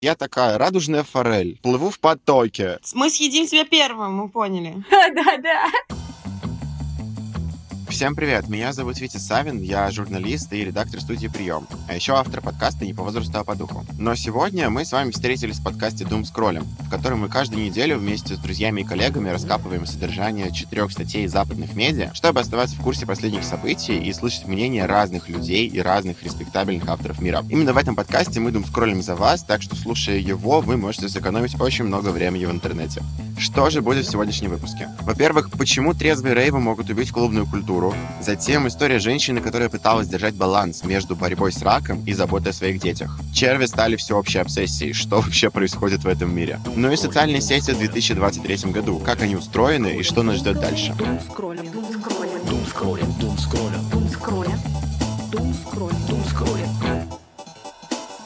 Я такая радужная форель, плыву в потоке. Мы съедим тебя первым, мы поняли. Да-да. Всем привет, меня зовут Витя Савин, я журналист и редактор студии «Прием», а еще автор подкаста «Не по возрасту, а по духу». Но сегодня мы с вами встретились в подкасте «Дум скроллем», в котором мы каждую неделю вместе с друзьями и коллегами раскапываем содержание четырех статей западных медиа, чтобы оставаться в курсе последних событий и слышать мнения разных людей и разных респектабельных авторов мира. Именно в этом подкасте мы «Дум скроллим» за вас, так что, слушая его, вы можете сэкономить очень много времени в интернете. Что же будет в сегодняшнем выпуске? Во-первых, почему трезвые рейвы могут убить клубную культуру? Затем история женщины, которая пыталась держать баланс между борьбой с раком и заботой о своих детях. Черви стали всеобщей обсессией. Что вообще происходит в этом мире? Ну и социальные сети в 2023 году. Как они устроены и что нас ждет дальше? Дум скроллим, дум скроллим, дум скроллим, дум скроллим, дум скроллим, дум скроллим.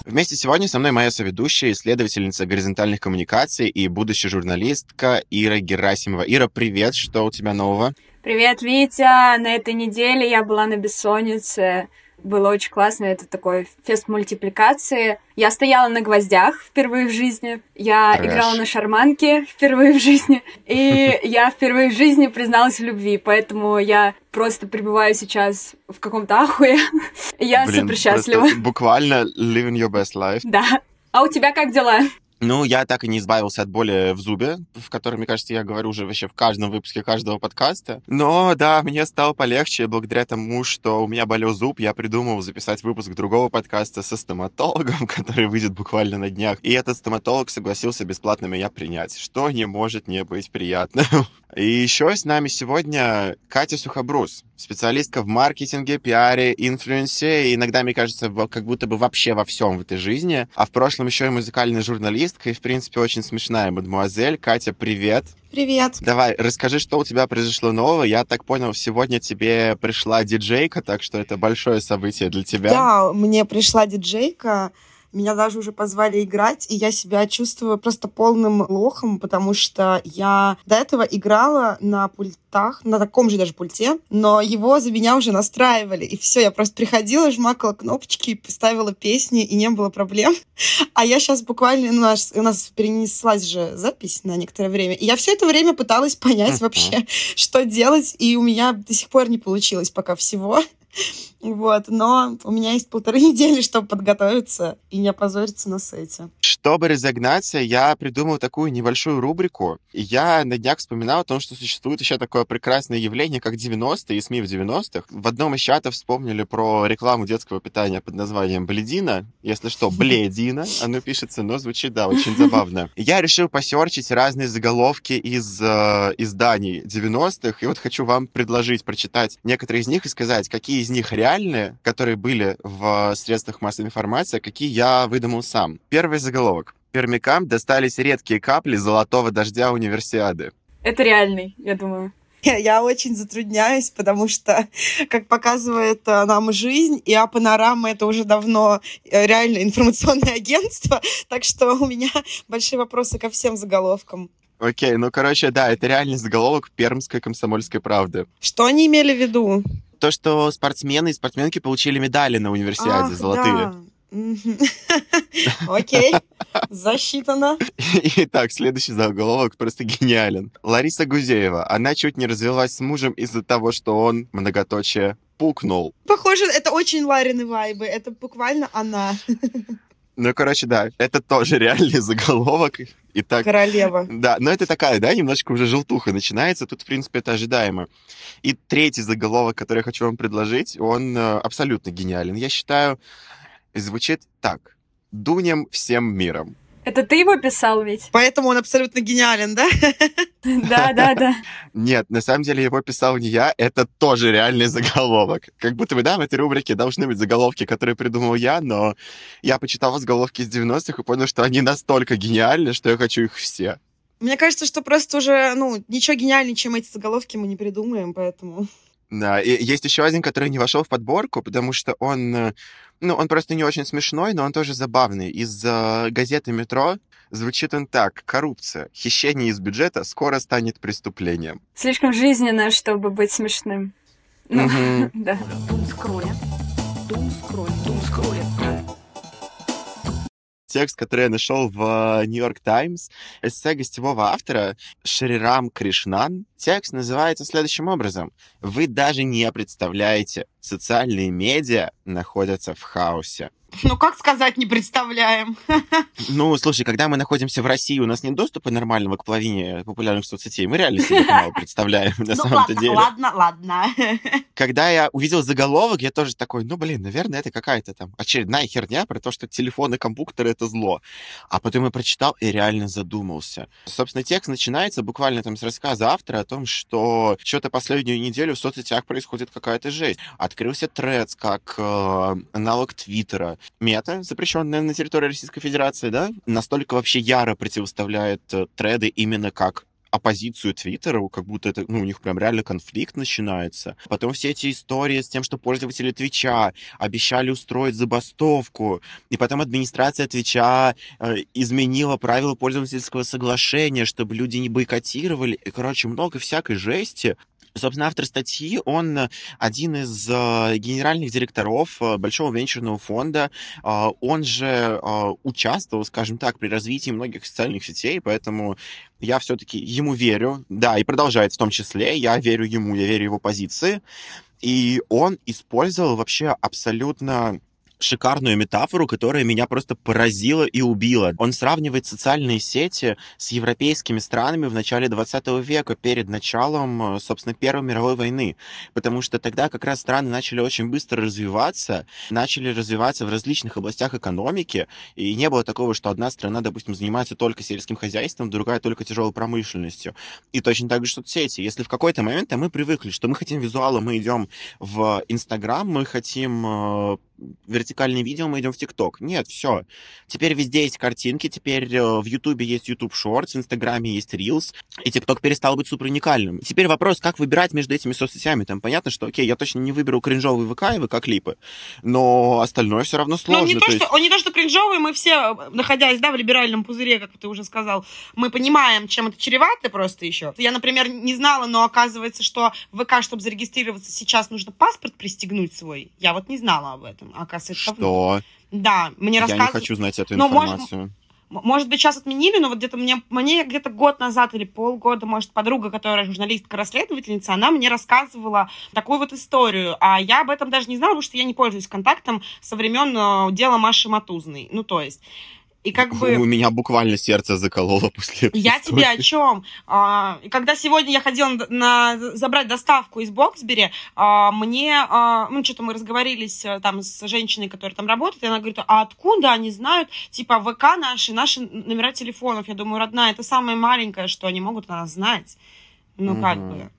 Вместе сегодня со мной моя соведущая, исследовательница горизонтальных коммуникаций и будущая журналистка Ира Герасимова. Ира, привет, что у тебя нового? Привет, Витя! На этой неделе я была на бессоннице. Было очень классно, это такой фест мультипликации. Я стояла на гвоздях впервые в жизни. Я Трэш. играла на шарманке впервые в жизни. И я впервые в жизни призналась в любви. Поэтому я просто пребываю сейчас в каком-то ахуе. Я Блин, супер счастлива. буквально living your best life. Да. А у тебя как дела? Ну, я так и не избавился от боли в зубе, в которой, мне кажется, я говорю уже вообще в каждом выпуске каждого подкаста. Но да, мне стало полегче благодаря тому, что у меня болел зуб. Я придумал записать выпуск другого подкаста со стоматологом, который выйдет буквально на днях. И этот стоматолог согласился бесплатно меня принять, что не может не быть приятным. И еще с нами сегодня Катя Сухобрус, специалистка в маркетинге, пиаре, инфлюенсе, и иногда, мне кажется, как будто бы вообще во всем в этой жизни. А в прошлом еще и музыкальная журналистка, и, в принципе, очень смешная мадемуазель. Катя, привет! Привет. Давай, расскажи, что у тебя произошло нового. Я так понял, сегодня тебе пришла диджейка, так что это большое событие для тебя. Да, мне пришла диджейка, меня даже уже позвали играть, и я себя чувствую просто полным лохом, потому что я до этого играла на пультах, на таком же даже пульте, но его за меня уже настраивали, и все, я просто приходила, жмакала кнопочки, поставила песни, и не было проблем. А я сейчас буквально, ну, у нас, у нас перенеслась же запись на некоторое время, и я все это время пыталась понять вообще, что делать, и у меня до сих пор не получилось пока всего. Вот, но у меня есть полторы недели, чтобы подготовиться и не опозориться на сете. Чтобы разогнаться, я придумал такую небольшую рубрику. Я на днях вспоминал о том, что существует еще такое прекрасное явление, как 90-е и СМИ в 90-х. В одном из чатов вспомнили про рекламу детского питания под названием Бледина. Если что, Бледина. Оно пишется, но звучит, да, очень забавно. Я решил посерчить разные заголовки из э, изданий 90-х. И вот хочу вам предложить прочитать некоторые из них и сказать, какие из них реальные, которые были в средствах массовой информации, а какие я выдумал сам. Первый заголовок. Пермякам достались редкие капли золотого дождя универсиады. Это реальный, я думаю. Я, очень затрудняюсь, потому что, как показывает э, нам жизнь, и а Панорама это уже давно э, реально информационное агентство, так что у меня большие вопросы ко всем заголовкам. Окей, ну, короче, да, это реальный заголовок пермской комсомольской правды. Что они имели в виду? То, что спортсмены и спортсменки получили медали на универсиаде Ах, золотые. Окей, засчитано. Итак, следующий заголовок просто гениален. Лариса Гузеева. Она чуть не развелась с мужем из-за того, что он, многоточие, пукнул. Похоже, это очень Ларины вайбы. Это буквально она, Ну, короче, да, это тоже реальный заголовок. Итак, королева. Да, но это такая, да, немножечко уже желтуха начинается. Тут, в принципе, это ожидаемо. И третий заголовок, который я хочу вам предложить, он э, абсолютно гениален. Я считаю, звучит так. Дунем всем миром. Это ты его писал ведь? Поэтому он абсолютно гениален, да? Да, да, да. Нет, на самом деле его писал не я, это тоже реальный заголовок. Как будто бы, да, в этой рубрике должны быть заголовки, которые придумал я, но я почитал заголовки из 90-х и понял, что они настолько гениальны, что я хочу их все. Мне кажется, что просто уже, ну, ничего гениальнее, чем эти заголовки мы не придумаем, поэтому... Да, и есть еще один, который не вошел в подборку, потому что он, э, ну, он просто не очень смешной, но он тоже забавный. Из э, газеты «Метро» звучит он так. Коррупция. Хищение из бюджета скоро станет преступлением. Слишком жизненно, чтобы быть смешным. Ну, да. Дум скроллим, дум скроллим, дум скроллим. Текст, который я нашел в Нью-Йорк Таймс, эссе гостевого автора Шрирам Кришнан. Текст называется следующим образом. Вы даже не представляете, социальные медиа находятся в хаосе. Ну, как сказать, не представляем. Ну, слушай, когда мы находимся в России, у нас нет доступа нормального к половине популярных соцсетей. Мы реально себе мало представляем, на Ну, самом-то ладно, деле. ладно, ладно. Когда я увидел заголовок, я тоже такой, ну, блин, наверное, это какая-то там очередная херня про то, что телефоны, компьютеры — это зло. А потом я прочитал и реально задумался. Собственно, текст начинается буквально там с рассказа автора о том, что что-то последнюю неделю в соцсетях происходит какая-то жесть. Открылся Threads как э, аналог Твиттера. Мета, запрещенная на территории Российской Федерации, да, настолько вообще яро противоставляет э, треды именно как оппозицию Твиттеру, как будто это, ну, у них прям реально конфликт начинается. Потом все эти истории с тем, что пользователи Твича обещали устроить забастовку, и потом администрация Твича э, изменила правила пользовательского соглашения, чтобы люди не бойкотировали. И, короче, много всякой жести. Собственно, автор статьи, он э, один из э, генеральных директоров э, большого венчурного фонда. Э, он же э, участвовал, скажем так, при развитии многих социальных сетей, поэтому я все-таки ему верю. Да, и продолжает в том числе. Я верю ему, я верю его позиции. И он использовал вообще абсолютно шикарную метафору, которая меня просто поразила и убила. Он сравнивает социальные сети с европейскими странами в начале 20 века, перед началом, э, собственно, Первой мировой войны. Потому что тогда как раз страны начали очень быстро развиваться, начали развиваться в различных областях экономики, и не было такого, что одна страна, допустим, занимается только сельским хозяйством, другая только тяжелой промышленностью. И точно так же соцсети. Если в какой-то момент а мы привыкли, что мы хотим визуала, мы идем в Инстаграм, мы хотим э, вертикальные видео, мы идем в ТикТок. Нет, все. Теперь везде есть картинки, теперь э, в Ютубе есть YouTube Shorts, в Инстаграме есть Reels, и ТикТок перестал быть супер уникальным. Теперь вопрос, как выбирать между этими соцсетями. Там понятно, что, окей, я точно не выберу кринжовый ВК и ВК-клипы, но остальное все равно сложно. Ну, не то, то что, есть- он не то, что кринжовый, мы все, находясь, да, в либеральном пузыре, как ты уже сказал, мы понимаем, чем это чревато просто еще. Я, например, не знала, но оказывается, что в ВК, чтобы зарегистрироваться, сейчас нужно паспорт пристегнуть свой. Я вот не знала об этом. Оказывается, Что? Да, мне Я не хочу знать эту Ну, может, информацию. М- Может быть, сейчас отменили, но вот где-то мне, мне где-то год назад или полгода, может, подруга, которая журналистка-расследовательница, она мне рассказывала такую вот историю. А я об этом даже не знала, потому что я не пользуюсь контактом со времен э, дела Маши Матузной. Ну, то есть... И как бы... У меня буквально сердце закололо после этой Я истории. тебе о чем? А, когда сегодня я ходила на, на- забрать доставку из Боксбери, а, мне, а, ну, что-то мы разговорились а, там с женщиной, которая там работает, и она говорит, а откуда они знают, типа, ВК наши, наши номера телефонов? Я думаю, родная, это самое маленькое, что они могут о нас знать. Ну, как Мгм. бы.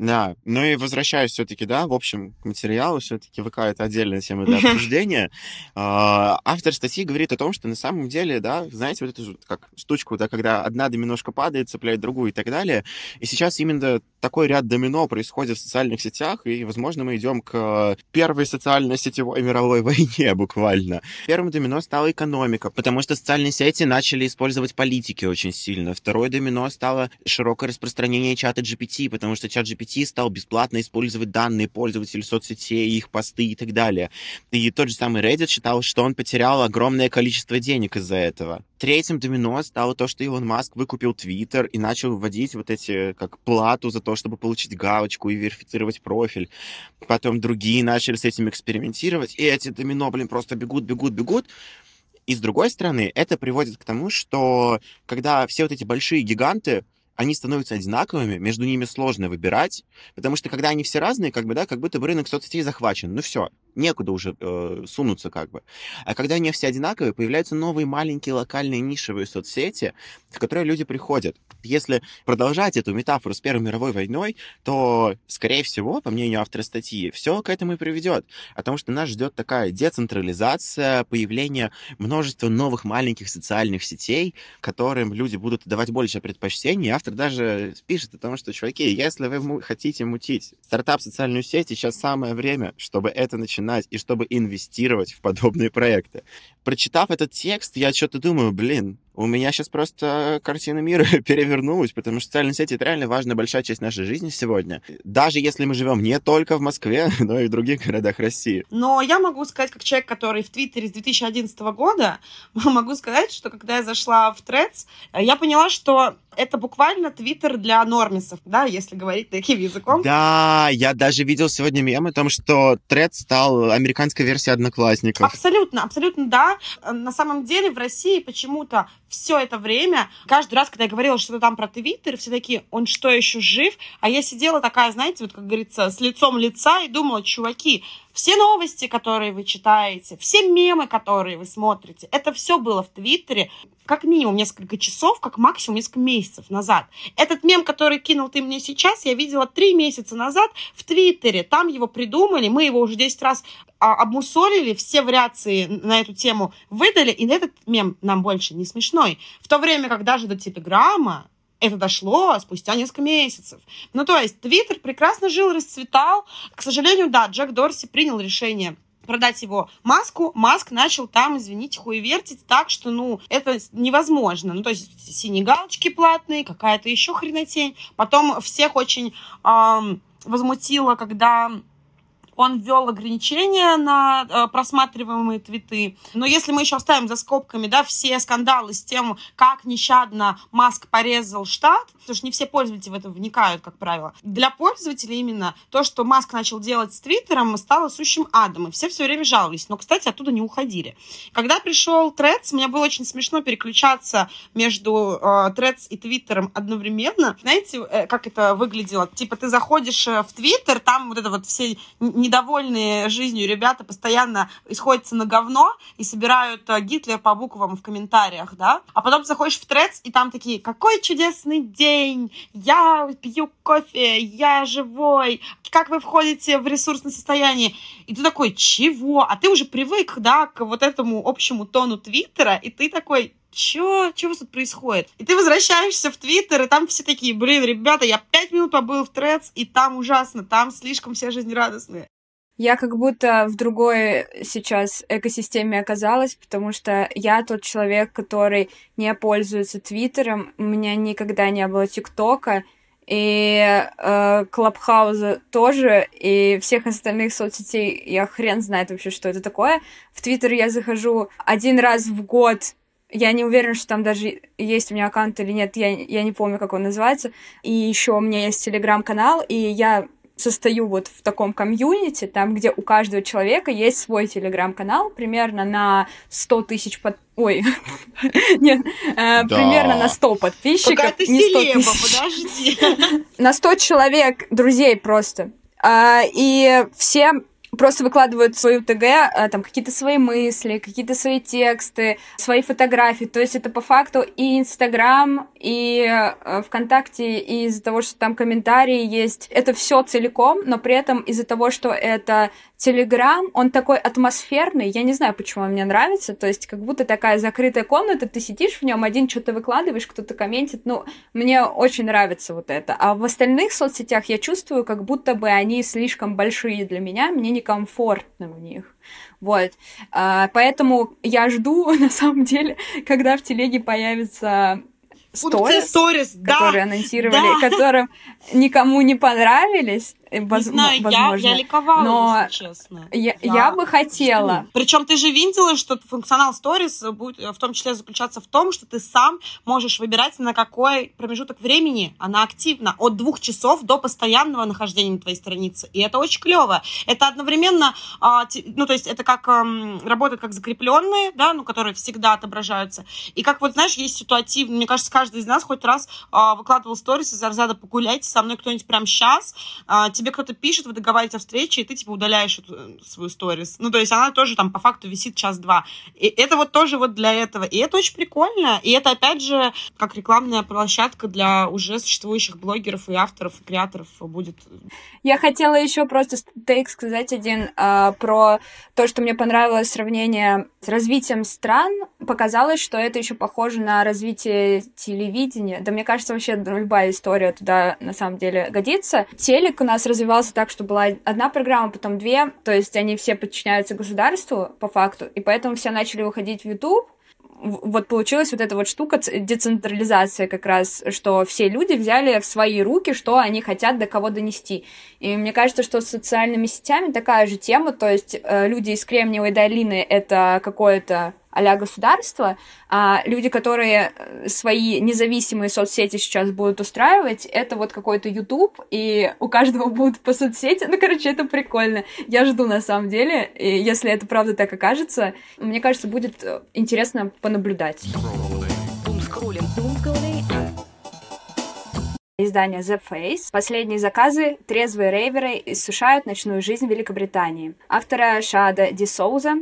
Да, ну и возвращаюсь все-таки, да, в общем, к материалу, все-таки ВК это отдельная тема для обсуждения. А, Автор статьи говорит о том, что на самом деле, да, знаете, вот эту как штучку, да, когда одна доминошка падает, цепляет другую и так далее. И сейчас именно такой ряд домино происходит в социальных сетях, и, возможно, мы идем к первой социально-сетевой мировой войне буквально. Первым домино стала экономика, потому что социальные сети начали использовать политики очень сильно. Второе домино стало широкое распространение чата GPT, потому что чат GPT стал бесплатно использовать данные пользователей соцсетей, их посты и так далее. И тот же самый Reddit считал, что он потерял огромное количество денег из-за этого. Третьим домино стало то, что Илон Маск выкупил Твиттер и начал вводить вот эти, как плату за то, чтобы получить галочку и верифицировать профиль. Потом другие начали с этим экспериментировать, и эти домино, блин, просто бегут, бегут, бегут. И с другой стороны, это приводит к тому, что когда все вот эти большие гиганты, они становятся одинаковыми, между ними сложно выбирать, потому что когда они все разные, как бы, да, как будто бы рынок соцсетей захвачен. Ну все, некуда уже э, сунуться как бы. А когда они все одинаковые, появляются новые маленькие локальные нишевые соцсети, в которые люди приходят. Если продолжать эту метафору с Первой мировой войной, то, скорее всего, по мнению автора статьи, все к этому и приведет. Потому что нас ждет такая децентрализация, появление множества новых маленьких социальных сетей, которым люди будут давать больше предпочтений. И автор даже пишет о том, что, чуваки, если вы хотите мутить стартап социальную сеть, сейчас самое время, чтобы это начинать и чтобы инвестировать в подобные проекты. Прочитав этот текст, я что-то думаю, блин, У меня сейчас просто картина мира перевернулась, потому что социальные сети — это реально важная большая часть нашей жизни сегодня. Даже если мы живем не только в Москве, но и в других городах России. Но я могу сказать, как человек, который в Твиттере с 2011 года, могу сказать, что когда я зашла в Threads, я поняла, что это буквально твиттер для нормисов, да, если говорить таким языком. Да, я даже видел сегодня мем о том, что Threads стал американской версией Одноклассников. Абсолютно, абсолютно да. На самом деле в России почему-то все это время, каждый раз, когда я говорила что-то там про Твиттер, все такие, он что, еще жив? А я сидела такая, знаете, вот как говорится, с лицом лица и думала, чуваки, все новости, которые вы читаете, все мемы, которые вы смотрите, это все было в Твиттере как минимум несколько часов, как максимум несколько месяцев назад. Этот мем, который кинул ты мне сейчас, я видела три месяца назад в Твиттере. Там его придумали, мы его уже 10 раз а, обмусолили, все вариации на эту тему выдали, и этот мем нам больше не смешной. В то время как даже до Телеграма это дошло спустя несколько месяцев. Ну, то есть, Твиттер прекрасно жил, расцветал. К сожалению, да, Джек Дорси принял решение продать его Маску, Маск начал там, извините, хуевертить так, что, ну, это невозможно. Ну, то есть синие галочки платные, какая-то еще хренотень. Потом всех очень эм, возмутило, когда он ввел ограничения на э, просматриваемые твиты. Но если мы еще оставим за скобками, да, все скандалы с тем, как нещадно Маск порезал штат, потому что не все пользователи в это вникают, как правило. Для пользователей именно то, что Маск начал делать с Твиттером, стало сущим адом, и все все время жаловались. Но, кстати, оттуда не уходили. Когда пришел Threads, мне было очень смешно переключаться между э, Threads и Твиттером одновременно. Знаете, э, как это выглядело? Типа ты заходишь э, в Твиттер, там вот это вот все недовольные жизнью ребята постоянно исходятся на говно и собирают э, Гитлер по буквам в комментариях, да? А потом заходишь в Threads, и там такие, какой чудесный день, я пью кофе, я живой, как вы входите в ресурсное состояние? И ты такой, чего? А ты уже привык, да, к вот этому общему тону Твиттера, и ты такой, Чё? Чё у тут происходит? И ты возвращаешься в Твиттер, и там все такие, блин, ребята, я пять минут побыл в Threads, и там ужасно, там слишком все жизнерадостные. Я как будто в другой сейчас экосистеме оказалась, потому что я тот человек, который не пользуется Твиттером, у меня никогда не было ТикТока, и э, тоже, и всех остальных соцсетей. Я хрен знает вообще, что это такое. В Твиттер я захожу один раз в год, я не уверена, что там даже есть у меня аккаунт или нет, я, я не помню, как он называется. И еще у меня есть телеграм-канал, и я состою вот в таком комьюнити, там, где у каждого человека есть свой телеграм-канал, примерно на 100 тысяч под... Ой, нет, э, примерно на 100 подписчиков. Какая ты селеба, подожди. На 100 человек, друзей просто. А, и все просто выкладывают свою ТГ, а, там какие-то свои мысли, какие-то свои тексты, свои фотографии. То есть это по факту и Инстаграм, и э, ВКонтакте, и из-за того, что там комментарии есть. Это все целиком, но при этом из-за того, что это Телеграм, он такой атмосферный, я не знаю, почему он мне нравится, то есть как будто такая закрытая комната, ты сидишь в нем, один что-то выкладываешь, кто-то комментит, ну, мне очень нравится вот это. А в остальных соцсетях я чувствую, как будто бы они слишком большие для меня, мне некомфортно в них. Вот. А, поэтому я жду, на самом деле, когда в телеге появится сторис, сторис которые да, анонсировали, да. которым никому не понравились. Не воз... знаю, возможно. я, я ликовала, но если честно. Я, я, я бы хотела. Причем ты же видела, что функционал Stories будет в том числе заключаться в том, что ты сам можешь выбирать, на какой промежуток времени она активна. От двух часов до постоянного нахождения на твоей странице. И это очень клево. Это одновременно, а, ну, то есть это как работает как закрепленные, да, ну, которые всегда отображаются. И как вот, знаешь, есть ситуативно, мне кажется, каждый из нас хоть раз а, выкладывал сторис из разряда «погуляйте со мной кто-нибудь прямо сейчас», тебе кто-то пишет, вы договариваетесь о встрече, и ты, типа, удаляешь эту э, свою сторис. Ну, то есть она тоже там по факту висит час-два. И это вот тоже вот для этого. И это очень прикольно. И это, опять же, как рекламная площадка для уже существующих блогеров и авторов, и креаторов будет. Я хотела еще просто тейк сказать один э, про то, что мне понравилось сравнение с развитием стран. Показалось, что это еще похоже на развитие телевидения. Да мне кажется, вообще любая история туда на самом деле годится. Телек у нас развивался так, что была одна программа, потом две, то есть они все подчиняются государству по факту, и поэтому все начали выходить в YouTube, вот получилась вот эта вот штука децентрализация как раз, что все люди взяли в свои руки, что они хотят до кого донести. И мне кажется, что с социальными сетями такая же тема, то есть э, люди из Кремниевой долины — это какое-то а государство, а люди, которые э, свои независимые соцсети сейчас будут устраивать, это вот какой-то YouTube, и у каждого будут по соцсети. Ну, короче, это прикольно. Я жду на самом деле, и если это правда так окажется, мне кажется, будет э, интересно понаблюдать. Издание The Face. Последние заказы трезвые рейверы иссушают ночную жизнь Великобритании. Автора Шада Ди Соуза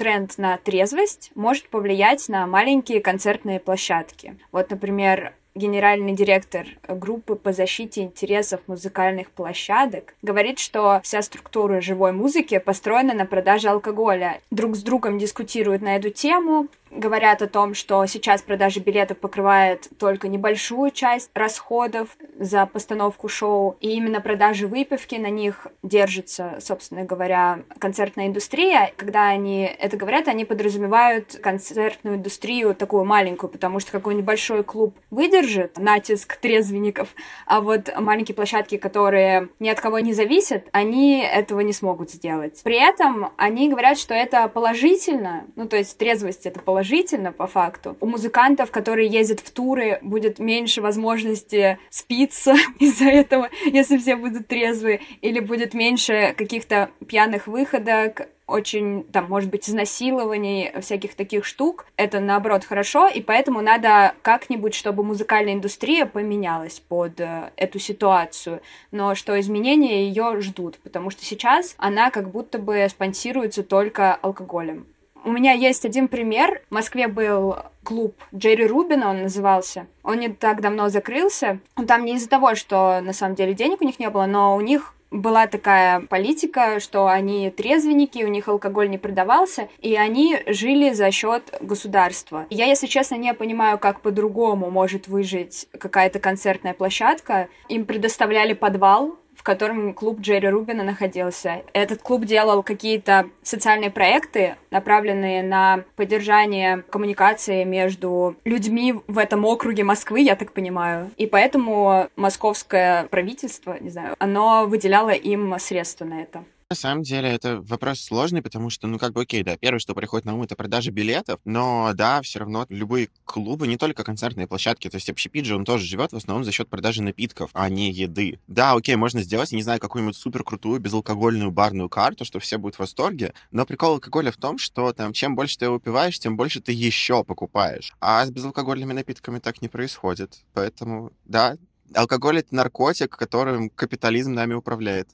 тренд на трезвость может повлиять на маленькие концертные площадки. Вот, например, генеральный директор группы по защите интересов музыкальных площадок, говорит, что вся структура живой музыки построена на продаже алкоголя. Друг с другом дискутируют на эту тему, говорят о том, что сейчас продажа билетов покрывает только небольшую часть расходов за постановку шоу, и именно продажи выпивки на них держится, собственно говоря, концертная индустрия. Когда они это говорят, они подразумевают концертную индустрию такую маленькую, потому что какой-нибудь большой клуб выдержит натиск трезвенников, а вот маленькие площадки, которые ни от кого не зависят, они этого не смогут сделать. При этом они говорят, что это положительно, ну то есть трезвость это положительно, положительно по факту. У музыкантов, которые ездят в туры, будет меньше возможности спиться из-за этого, если все будут трезвые, или будет меньше каких-то пьяных выходок, очень, там, может быть, изнасилований, всяких таких штук. Это, наоборот, хорошо, и поэтому надо как-нибудь, чтобы музыкальная индустрия поменялась под э, эту ситуацию. Но что изменения ее ждут, потому что сейчас она как будто бы спонсируется только алкоголем. У меня есть один пример. В Москве был клуб Джерри Рубина, он назывался. Он не так давно закрылся. Там не из-за того, что на самом деле денег у них не было, но у них была такая политика, что они трезвенники, у них алкоголь не продавался, и они жили за счет государства. Я, если честно, не понимаю, как по-другому может выжить какая-то концертная площадка. Им предоставляли подвал, в котором клуб Джерри Рубина находился. Этот клуб делал какие-то социальные проекты, направленные на поддержание коммуникации между людьми в этом округе Москвы, я так понимаю. И поэтому московское правительство, не знаю, оно выделяло им средства на это. На самом деле это вопрос сложный, потому что, ну, как бы, окей, да, первое, что приходит на ум, это продажа билетов, но, да, все равно любые клубы, не только концертные площадки, то есть общепит же, он тоже живет в основном за счет продажи напитков, а не еды. Да, окей, можно сделать, не знаю, какую-нибудь супер крутую безалкогольную барную карту, что все будут в восторге, но прикол алкоголя в том, что там, чем больше ты выпиваешь, тем больше ты еще покупаешь. А с безалкогольными напитками так не происходит. Поэтому, да, алкоголь — это наркотик, которым капитализм нами управляет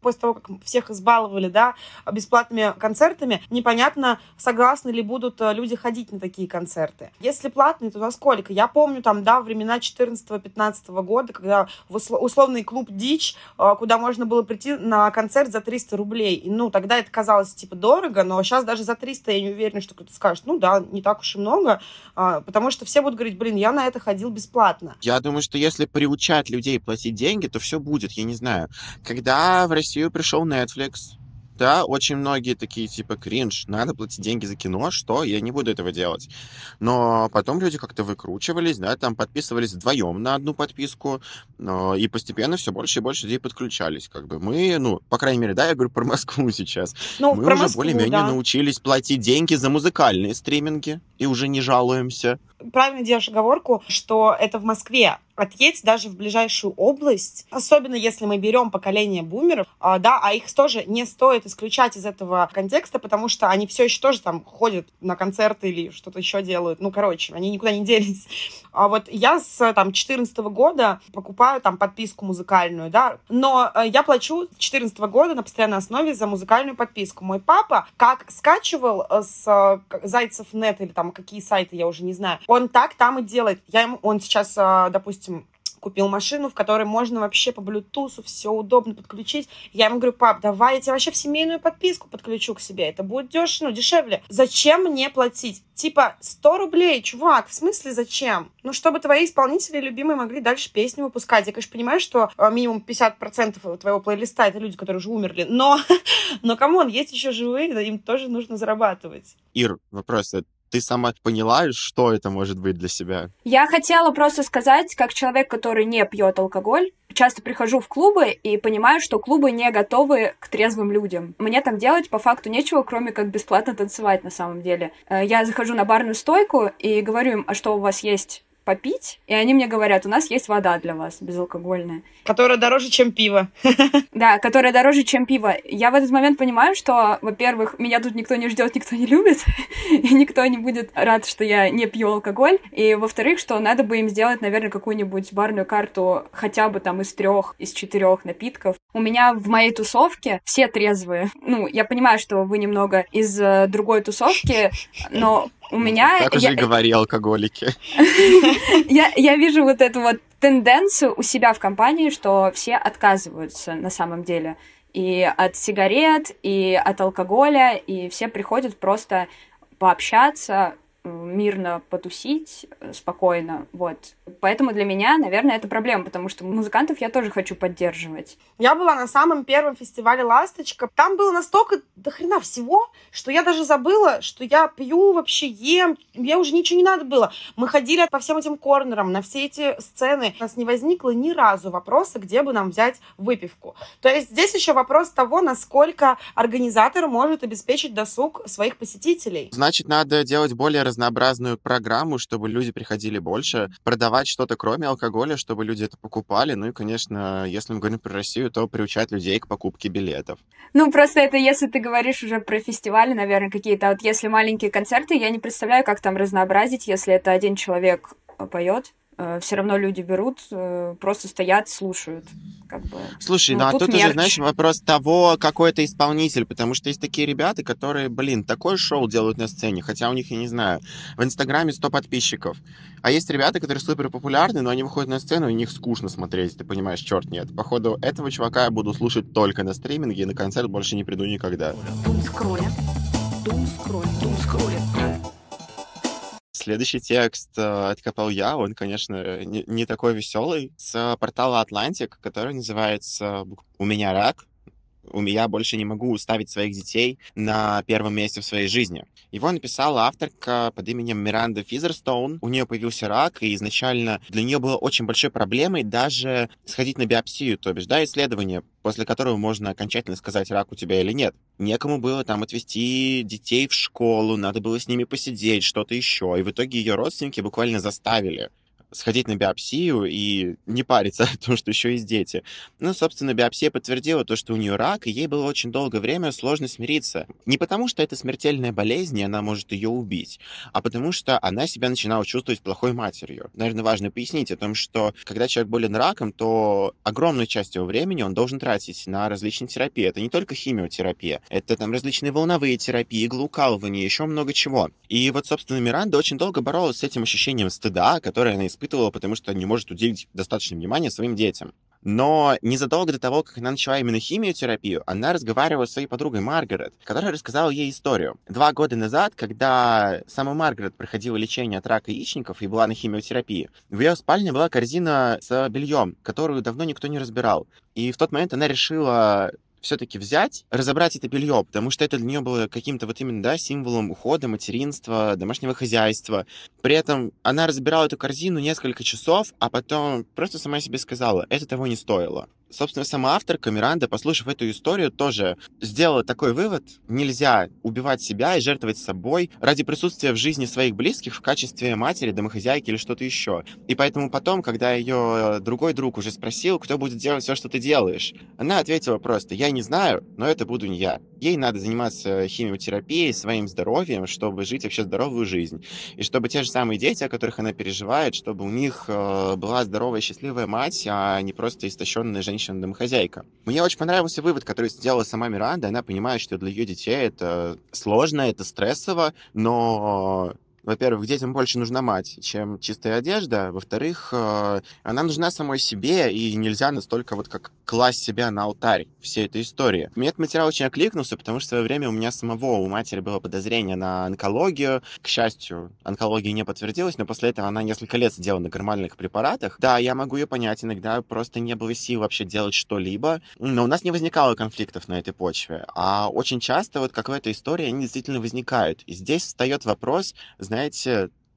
после того, как всех избаловали, да, бесплатными концертами, непонятно, согласны ли будут э, люди ходить на такие концерты. Если платные, то насколько? Я помню там, да, времена 14-15 года, когда условный клуб «Дичь», э, куда можно было прийти на концерт за 300 рублей. И, ну, тогда это казалось, типа, дорого, но сейчас даже за 300 я не уверена, что кто-то скажет, ну, да, не так уж и много, а, потому что все будут говорить, блин, я на это ходил бесплатно. Я думаю, что если приучать людей платить деньги, то все будет, я не знаю. Когда в России Россию пришел Netflix. Да, очень многие такие, типа, кринж, надо платить деньги за кино, что? Я не буду этого делать. Но потом люди как-то выкручивались, да, там подписывались вдвоем на одну подписку, и постепенно все больше и больше людей подключались. Как бы мы, ну, по крайней мере, да, я говорю про Москву сейчас. Ну, мы уже более-менее да. научились платить деньги за музыкальные стриминги и уже не жалуемся. Правильно делаешь оговорку, что это в Москве, отъедь даже в ближайшую область, особенно если мы берем поколение бумеров, а, да, а их тоже не стоит исключать из этого контекста, потому что они все еще тоже там ходят на концерты или что-то еще делают. Ну, короче, они никуда не делись. А вот я с там 14 года покупаю там подписку музыкальную, да, но э, я плачу с 14 года на постоянной основе за музыкальную подписку. Мой папа как скачивал э, с э, Зайцев нет или там какие сайты, я уже не знаю, он так там и делает. Я ему, он сейчас, допустим, купил машину, в которой можно вообще по Bluetooth все удобно подключить. Я ему говорю, пап, давай я тебе вообще в семейную подписку подключу к себе. Это будет дешево, ну, дешевле. Зачем мне платить? Типа 100 рублей, чувак, в смысле зачем? Ну, чтобы твои исполнители любимые могли дальше песни выпускать. Я, конечно, понимаю, что э, минимум 50% твоего плейлиста это люди, которые уже умерли, но, но come on, есть еще живые, им тоже нужно зарабатывать. Ир, вопрос, ты сама поняла, что это может быть для себя? Я хотела просто сказать, как человек, который не пьет алкоголь, часто прихожу в клубы и понимаю, что клубы не готовы к трезвым людям. Мне там делать по факту нечего, кроме как бесплатно танцевать на самом деле. Э, я захожу на барную стойку и говорю им, а что у вас есть попить, и они мне говорят, у нас есть вода для вас безалкогольная. Которая дороже, чем пиво. Да, которая дороже, чем пиво. Я в этот момент понимаю, что, во-первых, меня тут никто не ждет, никто не любит, и никто не будет рад, что я не пью алкоголь. И, во-вторых, что надо бы им сделать, наверное, какую-нибудь барную карту хотя бы там из трех, из четырех напитков. У меня в моей тусовке все трезвые. Ну, я понимаю, что вы немного из э, другой тусовки, но у меня... Как уже я... говори, алкоголики. я, я вижу вот эту вот тенденцию у себя в компании, что все отказываются на самом деле. И от сигарет, и от алкоголя, и все приходят просто пообщаться, мирно потусить э, спокойно, вот. Поэтому для меня, наверное, это проблема, потому что музыкантов я тоже хочу поддерживать. Я была на самом первом фестивале «Ласточка». Там было настолько до хрена всего, что я даже забыла, что я пью, вообще ем. Мне уже ничего не надо было. Мы ходили по всем этим корнерам, на все эти сцены. У нас не возникло ни разу вопроса, где бы нам взять выпивку. То есть здесь еще вопрос того, насколько организатор может обеспечить досуг своих посетителей. Значит, надо делать более разнообразную программу, чтобы люди приходили больше, продавать что-то кроме алкоголя, чтобы люди это покупали. Ну и, конечно, если мы говорим про Россию, то приучать людей к покупке билетов. Ну, просто это если ты говоришь уже про фестивали, наверное, какие-то. А вот если маленькие концерты, я не представляю, как там разнообразить, если это один человек поет. Э, все равно люди берут, э, просто стоят, слушают. Как бы. Слушай, ну, ну а тут, тут уже, знаешь, вопрос того, какой это исполнитель, потому что есть такие ребята, которые, блин, такое шоу делают на сцене, хотя у них, я не знаю, в Инстаграме 100 подписчиков. А есть ребята, которые супер популярны, но они выходят на сцену, и них скучно смотреть, ты понимаешь, черт нет. Походу, этого чувака я буду слушать только на стриминге, и на концерт больше не приду никогда. Дум скроля, дум скроля, дум скроля. Следующий текст э, откопал я, он, конечно, не, не такой веселый, с портала Атлантик, который называется «У меня рак», у меня больше не могу ставить своих детей на первом месте в своей жизни. Его написала авторка под именем Миранда Физерстоун. У нее появился рак, и изначально для нее было очень большой проблемой даже сходить на биопсию, то бишь, да, исследование, после которого можно окончательно сказать, рак у тебя или нет. Некому было там отвезти детей в школу, надо было с ними посидеть, что-то еще. И в итоге ее родственники буквально заставили сходить на биопсию и не париться о том, что еще есть дети. Ну, собственно, биопсия подтвердила то, что у нее рак, и ей было очень долгое время сложно смириться. Не потому, что это смертельная болезнь, и она может ее убить, а потому что она себя начинала чувствовать плохой матерью. Наверное, важно пояснить о том, что когда человек болен раком, то огромную часть его времени он должен тратить на различные терапии. Это не только химиотерапия, это там различные волновые терапии, иглоукалывания, еще много чего. И вот, собственно, Миранда очень долго боролась с этим ощущением стыда, которое она испытывала испытывала, потому что не может уделить достаточно внимания своим детям. Но незадолго до того, как она начала именно химиотерапию, она разговаривала с своей подругой Маргарет, которая рассказала ей историю. Два года назад, когда сама Маргарет проходила лечение от рака яичников и была на химиотерапии, в ее спальне была корзина с бельем, которую давно никто не разбирал. И в тот момент она решила все-таки взять, разобрать это белье, потому что это для нее было каким-то вот именно, да, символом ухода, материнства, домашнего хозяйства. При этом она разбирала эту корзину несколько часов, а потом просто сама себе сказала, это того не стоило. Собственно, сама авторка Миранда, послушав эту историю, тоже сделала такой вывод. Нельзя убивать себя и жертвовать собой ради присутствия в жизни своих близких в качестве матери, домохозяйки или что-то еще. И поэтому потом, когда ее другой друг уже спросил, кто будет делать все, что ты делаешь, она ответила просто, я не знаю, но это буду не я. Ей надо заниматься химиотерапией, своим здоровьем, чтобы жить вообще здоровую жизнь. И чтобы те же самые дети, о которых она переживает, чтобы у них э, была здоровая, счастливая мать, а не просто истощенная женщина женщина-домохозяйка. Мне очень понравился вывод, который сделала сама Миранда. Она понимает, что для ее детей это сложно, это стрессово, но во-первых, детям больше нужна мать, чем чистая одежда. Во-вторых, э, она нужна самой себе, и нельзя настолько вот как класть себя на алтарь всей этой истории. Мне этот материал очень окликнулся, потому что в свое время у меня самого, у матери было подозрение на онкологию. К счастью, онкология не подтвердилась, но после этого она несколько лет сидела на гормональных препаратах. Да, я могу ее понять, иногда просто не было сил вообще делать что-либо, но у нас не возникало конфликтов на этой почве. А очень часто вот как в этой истории они действительно возникают. И здесь встает вопрос, знаете,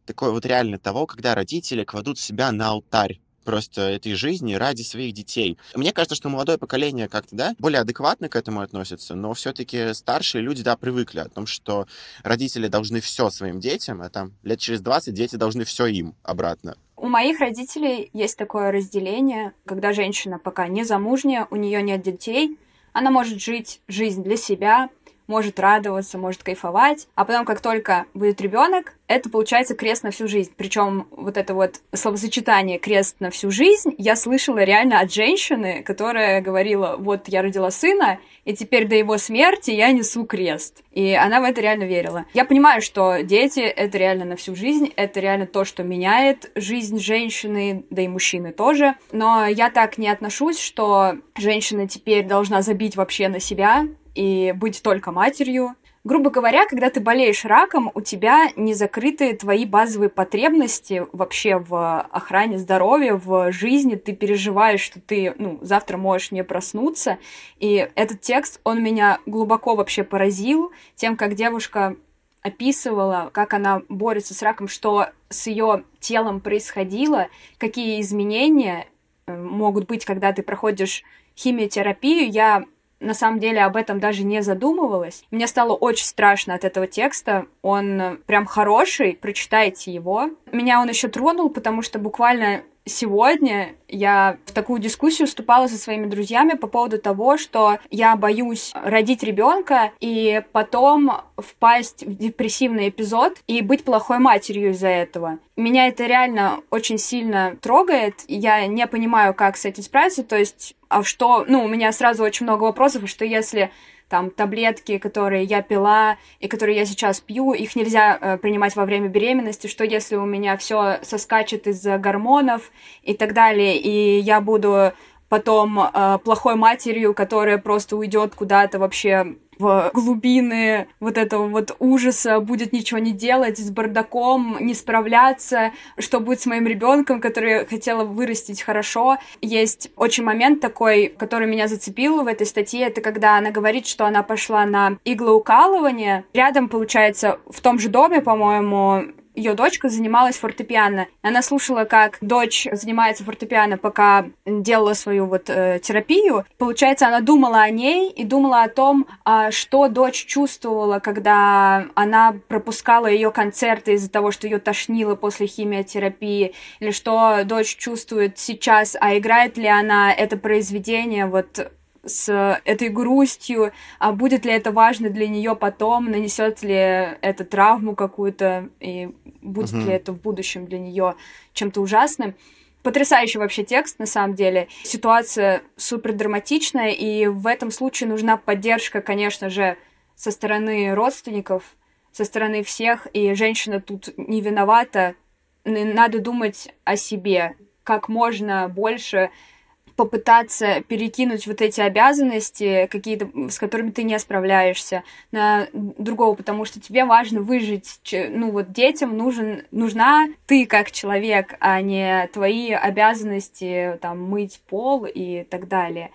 такой вот реально того, когда родители кладут себя на алтарь просто этой жизни ради своих детей. Мне кажется, что молодое поколение как-то, да, более адекватно к этому относится, но все-таки старшие люди, да, привыкли о том, что родители должны все своим детям, а там лет через 20 дети должны все им обратно. У моих родителей есть такое разделение, когда женщина пока не замужняя, у нее нет детей, она может жить жизнь для себя, может радоваться, может кайфовать, а потом, как только будет ребенок, это получается крест на всю жизнь. Причем вот это вот словосочетание крест на всю жизнь я слышала реально от женщины, которая говорила, вот я родила сына, и теперь до его смерти я несу крест. И она в это реально верила. Я понимаю, что дети — это реально на всю жизнь, это реально то, что меняет жизнь женщины, да и мужчины тоже. Но я так не отношусь, что женщина теперь должна забить вообще на себя, и быть только матерью. Грубо говоря, когда ты болеешь раком, у тебя не закрыты твои базовые потребности вообще в охране здоровья, в жизни. Ты переживаешь, что ты ну, завтра можешь не проснуться. И этот текст, он меня глубоко вообще поразил тем, как девушка описывала, как она борется с раком, что с ее телом происходило, какие изменения э, могут быть, когда ты проходишь химиотерапию. Я на самом деле об этом даже не задумывалась. Мне стало очень страшно от этого текста. Он прям хороший, прочитайте его. Меня он еще тронул, потому что буквально сегодня я в такую дискуссию вступала со своими друзьями по поводу того, что я боюсь родить ребенка и потом впасть в депрессивный эпизод и быть плохой матерью из-за этого. Меня это реально очень сильно трогает. Я не понимаю, как с этим справиться. То есть, а что... Ну, у меня сразу очень много вопросов, что если там таблетки, которые я пила и которые я сейчас пью, их нельзя э, принимать во время беременности, что если у меня все соскачет из-за гормонов и так далее, и я буду потом э, плохой матерью, которая просто уйдет куда-то вообще в глубины вот этого вот ужаса, будет ничего не делать, с бардаком, не справляться, что будет с моим ребенком, который хотела вырастить хорошо. Есть очень момент такой, который меня зацепил в этой статье, это когда она говорит, что она пошла на иглоукалывание. Рядом, получается, в том же доме, по-моему, ее дочка занималась фортепиано. Она слушала, как дочь занимается фортепиано, пока делала свою вот э, терапию. Получается, она думала о ней и думала о том, э, что дочь чувствовала, когда она пропускала ее концерты из-за того, что ее тошнило после химиотерапии, или что дочь чувствует сейчас, а играет ли она это произведение вот с этой грустью, а будет ли это важно для нее потом, нанесет ли это травму какую-то, и будет uh-huh. ли это в будущем для нее чем-то ужасным. Потрясающий вообще текст, на самом деле. Ситуация супер драматичная, и в этом случае нужна поддержка, конечно же, со стороны родственников, со стороны всех, и женщина тут не виновата. Надо думать о себе как можно больше попытаться перекинуть вот эти обязанности, какие-то, с которыми ты не справляешься, на другого, потому что тебе важно выжить. Ну вот детям нужен, нужна ты как человек, а не твои обязанности, там, мыть пол и так далее.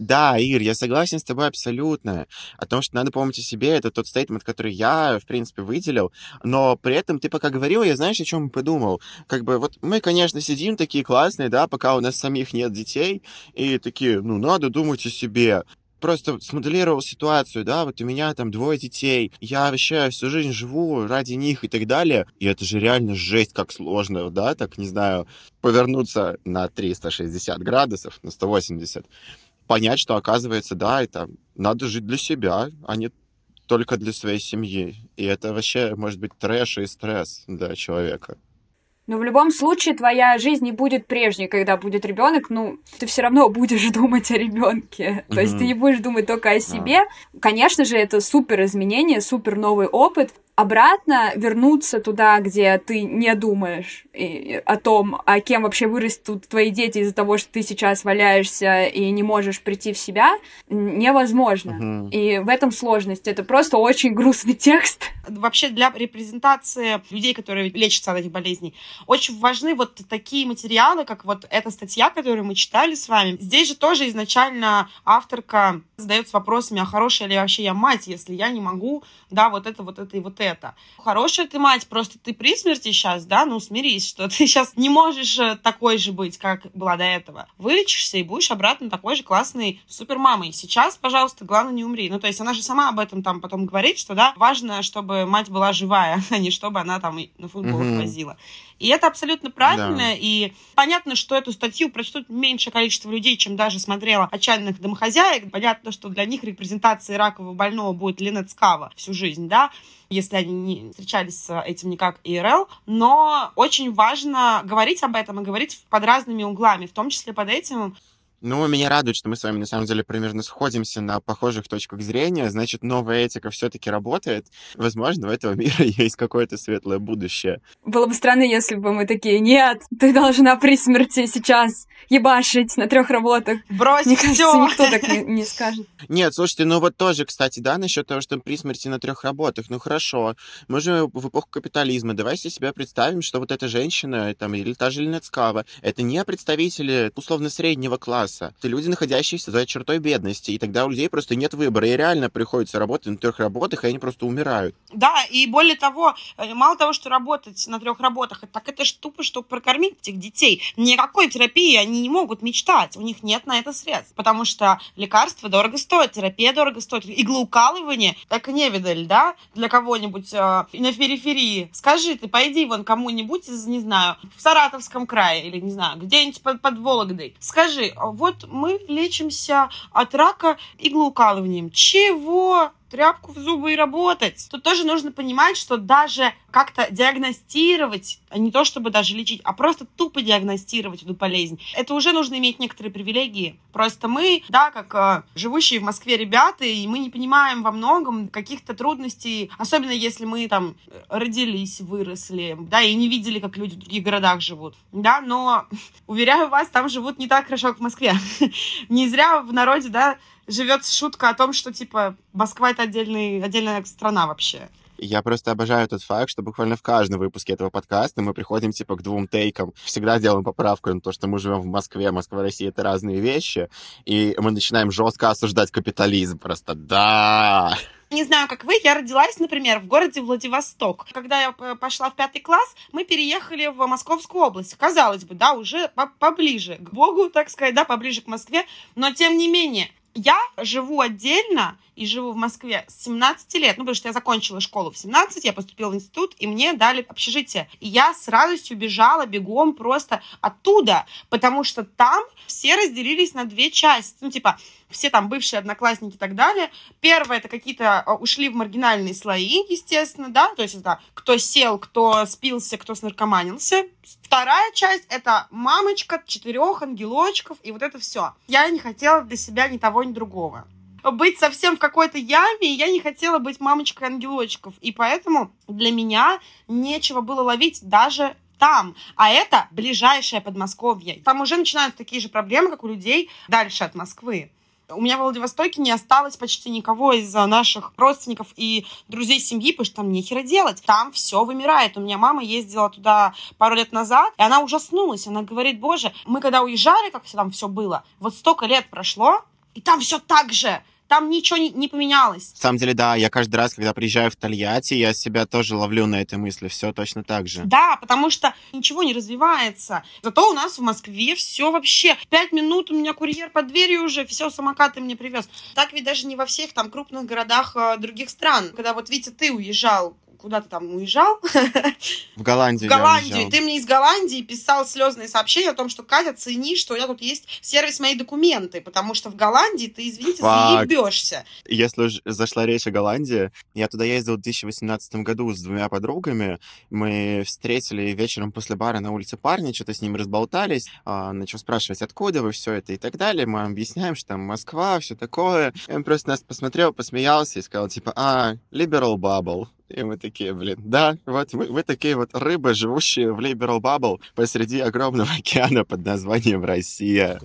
Да, Ир, я согласен с тобой абсолютно. О том, что надо помнить о себе, это тот стейтмент, который я, в принципе, выделил. Но при этом ты пока говорил, я знаешь, о чем подумал? Как бы вот мы, конечно, сидим такие классные, да, пока у нас самих нет детей, и такие, ну, надо думать о себе просто смоделировал ситуацию, да, вот у меня там двое детей, я вообще всю жизнь живу ради них и так далее, и это же реально жесть как сложно, да, так, не знаю, повернуться на 360 градусов, на 180, понять, что оказывается, да, это надо жить для себя, а не только для своей семьи. И это вообще может быть трэш и стресс для человека. Но в любом случае твоя жизнь не будет прежней, когда будет ребенок. Ну, ты все равно будешь думать о ребенке. Mm-hmm. То есть ты не будешь думать только о себе. Ah. Конечно же, это супер изменение, супер новый опыт. Обратно вернуться туда, где ты не думаешь и, о том, а кем вообще вырастут твои дети из-за того, что ты сейчас валяешься и не можешь прийти в себя, невозможно. Мгм. И в этом сложность. Это просто очень грустный текст. Вообще для репрезентации людей, которые лечатся от этих болезней, очень важны вот такие материалы, как вот эта статья, которую мы читали с вами. Здесь же тоже изначально авторка задается вопросами, а хорошая ли вообще я мать, если я не могу, да, вот это, вот это и вот это. Хорошая ты мать, просто ты при смерти сейчас, да, ну смирись, что ты сейчас не можешь э, такой же быть, как была до этого. Вылечишься и будешь обратно такой же классной супермамой. Сейчас, пожалуйста, главное не умри. Ну, то есть она же сама об этом там потом говорит, что, да, важно, чтобы мать была живая, а не чтобы она там на футбол Мгм. возила. И это абсолютно правильно, и понятно, что эту статью прочтут меньшее количество людей, чем даже смотрела «Отчаянных домохозяек». Понятно, что для них репрезентацией ракового больного будет Линет Скава всю жизнь, да, если они не встречались с этим никак ИРЛ, но очень важно говорить об этом и говорить под разными углами, в том числе под этим. Ну, меня радует, что мы с вами на самом деле примерно сходимся на похожих точках зрения. Значит, новая этика все-таки работает. Возможно, у этого мира есть какое-то светлое будущее. Было бы странно, если бы мы такие, нет, ты должна при смерти сейчас ебашить на трех работах. Брось Мне кажется, всё. никто так не, не скажет. Нет, слушайте, ну вот тоже, кстати, да, насчет того, что при смерти на трех работах. Ну хорошо, мы же в эпоху капитализма. Давайте себе представим, что вот эта женщина, там, или та же Ленецкава, это не представители условно среднего класса. Это люди, находящиеся за чертой бедности. И тогда у людей просто нет выбора. И реально приходится работать на трех работах, и они просто умирают. Да, и более того, э, мало того, что работать на трех работах, так это ж тупо, чтобы прокормить этих детей. Никакой терапии они не могут мечтать, у них нет на это средств, потому что лекарства дорого стоят, терапия дорого стоит, иглоукалывание, так и не видали, да, для кого-нибудь э, на периферии. Скажи ты, пойди вон кому-нибудь из, не знаю, в Саратовском крае или, не знаю, где-нибудь под, под Вологдой. Скажи, а вот мы лечимся от рака иглоукалыванием. Чего? тряпку в зубы и работать. Тут тоже нужно понимать, что даже как-то диагностировать, а не то чтобы даже лечить, а просто тупо диагностировать эту болезнь, это уже нужно иметь некоторые привилегии. Просто мы, да, как э, живущие в Москве ребята, и мы не понимаем во многом каких-то трудностей, особенно если мы там родились, выросли, да, и не видели, как люди в других городах живут, да, но, уверяю вас, там живут не так хорошо, как в Москве. Не зря в народе, да, живет шутка о том, что, типа, Москва — это отдельный, отдельная страна вообще. Я просто обожаю тот факт, что буквально в каждом выпуске этого подкаста мы приходим типа к двум тейкам. Всегда делаем поправку на то, что мы живем в Москве, Москва, Россия — это разные вещи. И мы начинаем жестко осуждать капитализм. Просто да! Не знаю, как вы, я родилась, например, в городе Владивосток. Когда я п- пошла в пятый класс, мы переехали в Московскую область. Казалось бы, да, уже по- поближе к Богу, так сказать, да, поближе к Москве. Но, тем не менее, я живу отдельно и живу в Москве с 17 лет. Ну, потому что я закончила школу в 17, я поступила в институт, и мне дали общежитие. И я с радостью бежала бегом просто оттуда, потому что там все разделились на две части. Ну, типа, все там бывшие одноклассники и так далее. Первое, это какие-то а, ушли в маргинальные слои, естественно, да, то есть это кто сел, кто спился, кто снаркоманился. Вторая часть, это мамочка, четырех ангелочков и вот это все. Я не хотела для себя ни того, ни другого быть совсем в какой-то яме, и я не хотела быть мамочкой ангелочков. И поэтому для меня нечего было ловить даже там. А это ближайшее Подмосковье. Там уже начинаются такие же проблемы, как у людей дальше от Москвы. У меня в Владивостоке не осталось почти никого из наших родственников и друзей семьи, потому что там нехера делать. Там все вымирает. У меня мама ездила туда пару лет назад, и она ужаснулась. Она говорит, боже, мы когда уезжали, как там все было, вот столько лет прошло, и там все так же. Там ничего не, не поменялось. На самом деле, да, я каждый раз, когда приезжаю в Тольятти, я себя тоже ловлю на этой мысли. Все точно так же. Да, потому что ничего не развивается. Зато у нас в Москве все вообще. Пять минут у меня курьер под дверью уже, все, самокаты мне привез. Так ведь даже не во всех там крупных городах э, других стран. Когда вот, Витя, ты уезжал куда ты там уезжал? В Голландию. В Голландию. Ты мне из Голландии писал слезные сообщения о том, что Катя, цени, что я тут есть сервис мои документы, потому что в Голландии ты, извините, заебешься. Если уж зашла речь о Голландии, я туда ездил в 2018 году с двумя подругами. Мы встретили вечером после бара на улице парня, что-то с ним разболтались. А, начал спрашивать, откуда вы все это и так далее. Мы объясняем, что там Москва, все такое. И он просто нас посмотрел, посмеялся и сказал, типа, а, liberal bubble. И мы такие, блин, да, вот мы, вы такие вот рыбы, живущие в Liberal Bubble посреди огромного океана под названием Россия.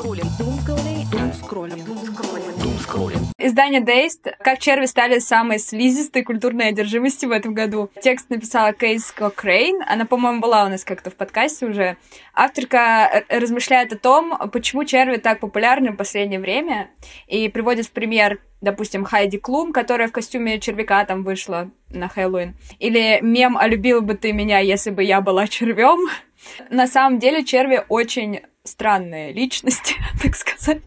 Думскроллинг. Думскроллинг. Думскроллинг. Думскроллинг. Издание Dazed «Как черви стали самой слизистой культурной одержимостью в этом году». Текст написала Кейс Кокрейн. Она, по-моему, была у нас как-то в подкасте уже. Авторка э, размышляет о том, почему черви так популярны в последнее время, и приводит в пример допустим, Хайди Клум, которая в костюме червяка там вышла на Хэллоуин. Или мем «А любила бы ты меня, если бы я была червем?» На самом деле черви очень странные личности, так сказать.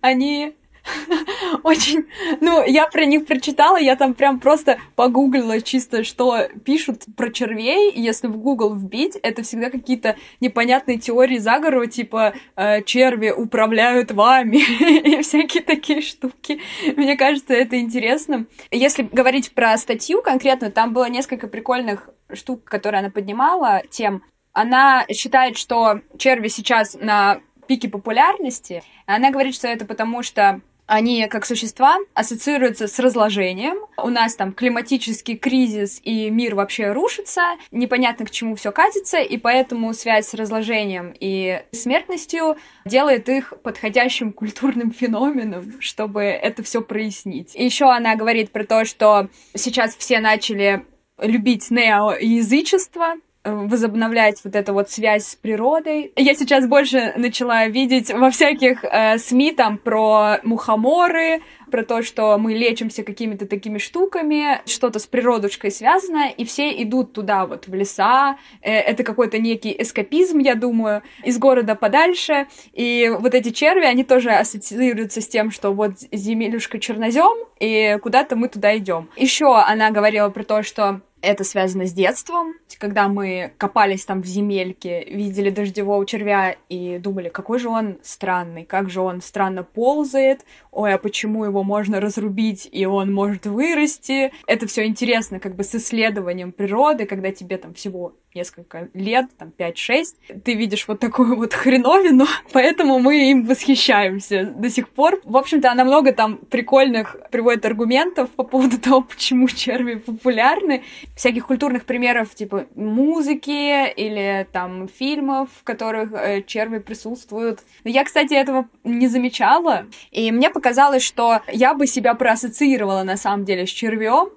Они очень... Ну, я про них прочитала, я там прям просто погуглила чисто, что пишут про червей. Если в Google вбить, это всегда какие-то непонятные теории заговора, типа э, черви управляют вами и всякие такие штуки. Мне кажется, это интересно. Если говорить про статью конкретно, там было несколько прикольных штук, которые она поднимала, тем, она считает, что черви сейчас на пике популярности. Она говорит, что это потому, что они, как существа, ассоциируются с разложением. У нас там климатический кризис, и мир вообще рушится. Непонятно, к чему все катится, и поэтому связь с разложением и смертностью делает их подходящим культурным феноменом, чтобы это все прояснить. Еще она говорит про то, что сейчас все начали любить неоязычество, возобновлять вот эту вот связь с природой. Я сейчас больше начала видеть во всяких э, СМИ там про мухоморы, про то, что мы лечимся какими-то такими штуками, что-то с природушкой связано, и все идут туда вот в леса. Э, это какой-то некий эскапизм, я думаю, из города подальше. И вот эти черви, они тоже ассоциируются с тем, что вот земелюшка чернозем, и куда-то мы туда идем. Еще она говорила про то, что это связано с детством, когда мы копались там в земельке, видели дождевого червя и думали, какой же он странный, как же он странно ползает, ой, а почему его можно разрубить и он может вырасти. Это все интересно как бы с исследованием природы, когда тебе там всего несколько лет, там 5-6, ты видишь вот такую вот хреновину, поэтому мы им восхищаемся до сих пор. В общем-то, она много там прикольных приводит аргументов по поводу того, почему черви популярны. Всяких культурных примеров, типа музыки или там фильмов, в которых э, черви присутствуют. Но я, кстати, этого не замечала, и мне показалось, что я бы себя проассоциировала на самом деле с червем,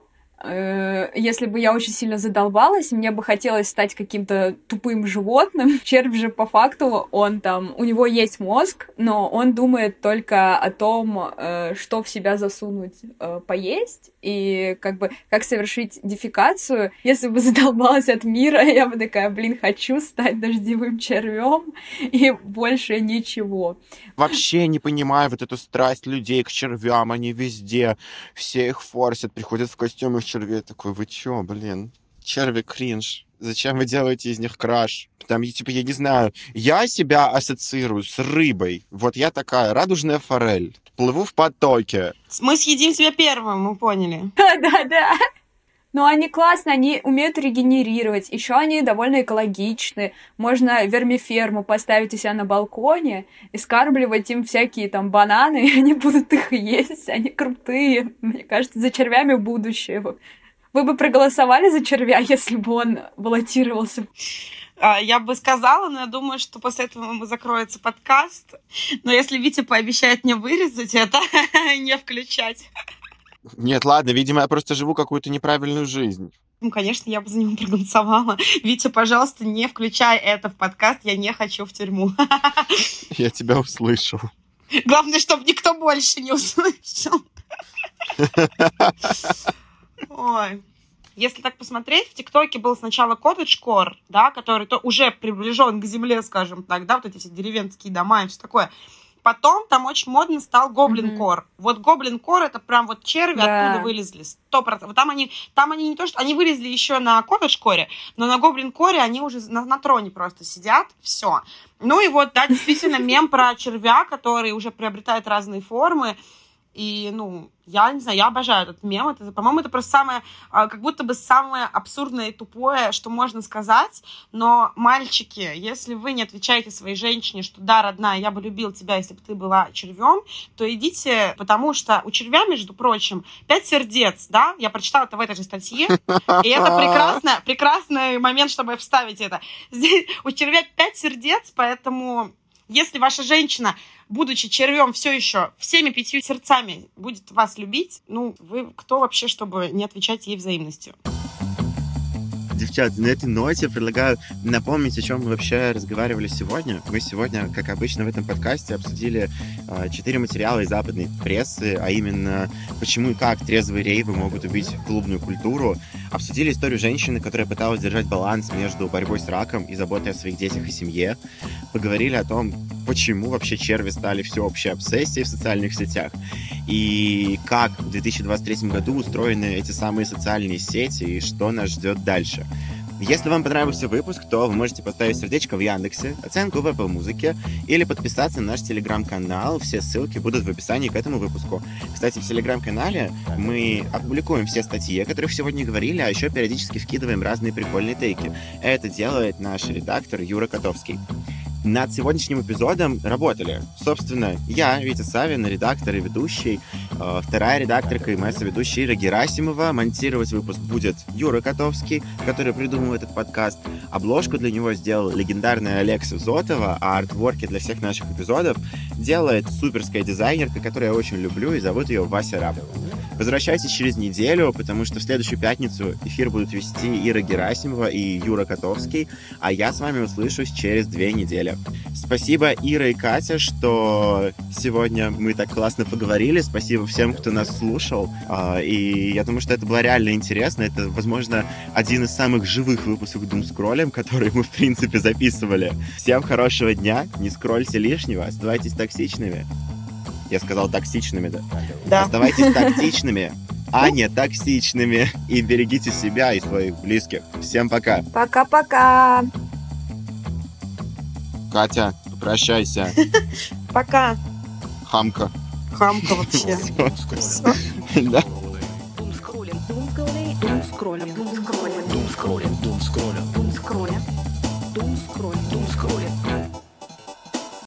если бы я очень сильно задолбалась, мне бы хотелось стать каким-то тупым животным. Червь же по факту, он там, у него есть мозг, но он думает только о том, э, что в себя засунуть, э, поесть, и как бы как совершить дефикацию. Если бы задолбалась от мира, я бы такая, блин, хочу стать дождевым червем и больше ничего. Вообще не понимаю вот эту страсть людей к червям, они везде, все их форсят, приходят в костюмах червей, такой, вы чё, блин, черви кринж. Зачем вы делаете из них краш? Там, типа, я не знаю, я себя ассоциирую с рыбой. Вот я такая радужная форель. Плыву в потоке. Мы съедим тебя первым, мы поняли. Да-да. Но они классно, они умеют регенерировать. Еще они довольно экологичны. Можно вермиферму поставить у себя на балконе и скармливать им всякие там бананы, и они будут их есть. Они крутые. Мне кажется, за червями будущее. Вы бы проголосовали за червя, если бы он баллотировался? А, я бы сказала, но я думаю, что после этого закроется подкаст. Но если Витя пообещает мне вырезать это, не включать. Нет, ладно, видимо, я просто живу какую-то неправильную жизнь. Ну, конечно, я бы за него проголосовала. Витя, пожалуйста, не включай это в подкаст, я не хочу в тюрьму. Я тебя услышал. Главное, чтобы никто больше не услышал. Ой. Если так посмотреть, в ТикТоке был сначала коттедж-кор, да, который то уже приближен к земле, скажем так, да, вот эти все деревенские дома и все такое. Потом там очень модно стал гоблин кор. Mm-hmm. Вот гоблин кор это прям вот черви да. оттуда вылезли. Сто процентов. Там они, там они не то, что они вылезли еще на коттедж коре, но на гоблин коре они уже на, на троне просто сидят. Все. Ну и вот, да, действительно, мем про червя, который уже приобретает разные формы. И, ну, я не знаю, я обожаю этот мем. Это, по-моему, это просто самое, а, как будто бы самое абсурдное и тупое, что можно сказать. Но, мальчики, если вы не отвечаете своей женщине, что да, родная, я бы любил тебя, если бы ты была червем, то идите, потому что у червя, между прочим, пять сердец, да? Я прочитала это в этой же статье. И это прекрасно, прекрасный момент, чтобы вставить это. Здесь у червя пять сердец, поэтому если ваша женщина, будучи червем, все еще всеми пятью сердцами будет вас любить, ну, вы кто вообще, чтобы не отвечать ей взаимностью? Девчат, на этой ноте предлагаю напомнить, о чем мы вообще разговаривали сегодня. Мы сегодня, как обычно в этом подкасте, обсудили э, четыре материала из западной прессы, а именно почему и как трезвые рейвы могут убить клубную культуру. Обсудили историю женщины, которая пыталась держать баланс между борьбой с раком и заботой о своих детях и семье. Поговорили о том, почему вообще черви стали всеобщей обсессией в социальных сетях и как в 2023 году устроены эти самые социальные сети и что нас ждет дальше. Если вам понравился выпуск, то вы можете поставить сердечко в Яндексе, оценку в Apple Музыке или подписаться на наш телеграм-канал. Все ссылки будут в описании к этому выпуску. Кстати, в телеграм-канале мы опубликуем все статьи, о которых сегодня говорили, а еще периодически вкидываем разные прикольные тейки. Это делает наш редактор Юра Котовский. Над сегодняшним эпизодом работали, собственно, я, Витя Савин, редактор и ведущий, вторая редакторка и моя соведущая Ира Герасимова. Монтировать выпуск будет Юра Котовский, который придумал этот подкаст. Обложку для него сделал легендарная Алекса Зотова, а артворки для всех наших эпизодов делает суперская дизайнерка, которую я очень люблю, и зовут ее Вася Раб. Возвращайтесь через неделю, потому что в следующую пятницу эфир будут вести Ира Герасимова и Юра Котовский, а я с вами услышусь через две недели. Спасибо, Ира и Катя, что сегодня мы так классно поговорили. Спасибо всем, кто нас слушал. А, и я думаю, что это было реально интересно. Это, возможно, один из самых живых выпусков Doom Scrollем, которые мы, в принципе, записывали. Всем хорошего дня, не скрольте лишнего, оставайтесь токсичными. Я сказал токсичными, да? Да. Оставайтесь токсичными, а не токсичными. И берегите себя и своих близких. Всем пока. Пока-пока. Катя, прощайся. Пока. Хамка. Хамка вообще. Да. Дум скроллим, дум скроллим, дум скроллим, дум скроллим, дум скроллим, дум скроллим,